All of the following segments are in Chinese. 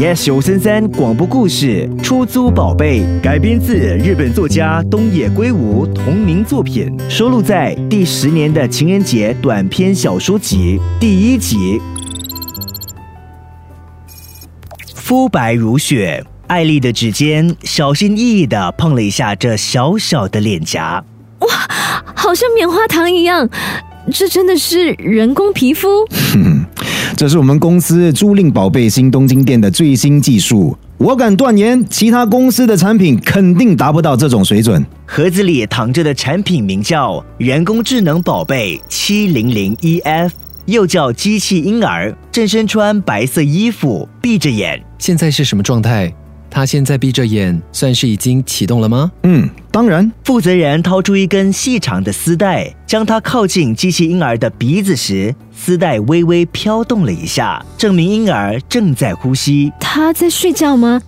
Yes 九三三广播故事《出租宝贝》改编自日本作家东野圭吾同名作品，收录在第十年的情人节短篇小说集第一集。肤白如雪，艾丽的指尖小心翼翼地碰了一下这小小的脸颊。哇，好像棉花糖一样，这真的是人工皮肤？这是我们公司租赁宝贝新东京店的最新技术，我敢断言，其他公司的产品肯定达不到这种水准。盒子里躺着的产品名叫人工智能宝贝七零零一 F，又叫机器婴儿，正身穿白色衣服，闭着眼。现在是什么状态？他现在闭着眼，算是已经启动了吗？嗯，当然。负责人掏出一根细长的丝带，将它靠近机器婴儿的鼻子时，丝带微微飘动了一下，证明婴儿正在呼吸。他在睡觉吗？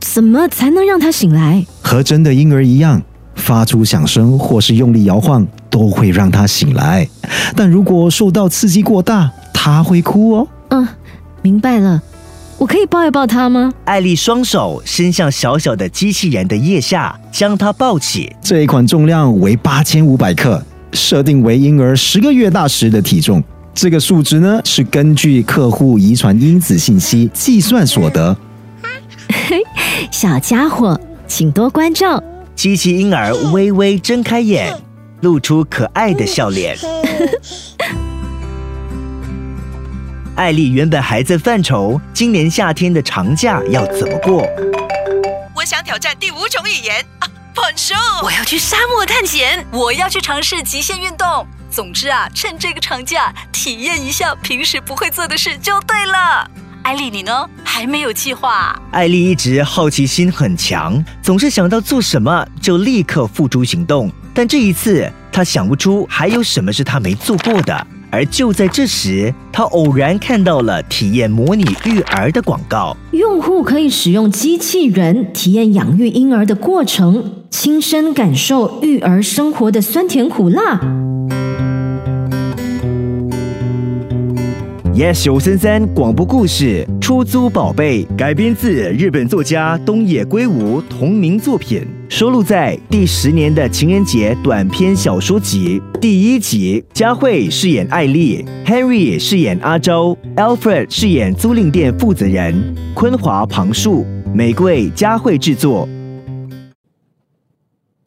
怎么才能让他醒来？和真的婴儿一样，发出响声或是用力摇晃都会让他醒来。但如果受到刺激过大，他会哭哦。嗯，明白了。我可以抱一抱他吗？艾丽双手伸向小小的机器人的腋下，将它抱起。这一款重量为八千五百克，设定为婴儿十个月大时的体重。这个数值呢，是根据客户遗传因子信息计算所得。小家伙，请多关照。机器婴儿微微睁开眼，露出可爱的笑脸。艾丽原本还在犯愁今年夏天的长假要怎么过。我想挑战第五种语言 啊，本书。我要去沙漠探险，我要去尝试极限运动。总之啊，趁这个长假体验一下平时不会做的事就对了。艾丽，你呢？还没有计划？艾丽一直好奇心很强，总是想到做什么就立刻付诸行动。但这一次，她想不出还有什么是她没做过的。而就在这时，他偶然看到了体验模拟育儿的广告。用户可以使用机器人体验养育婴儿的过程，亲身感受育儿生活的酸甜苦辣。Yes 九三三广播故事《出租宝贝》改编自日本作家东野圭吾同名作品，收录在第十年的情人节短篇小说集第一集。佳慧饰演艾丽，Henry 饰演阿周，Alfred 饰演租赁店负责人，昆华旁述，玫瑰佳慧制作。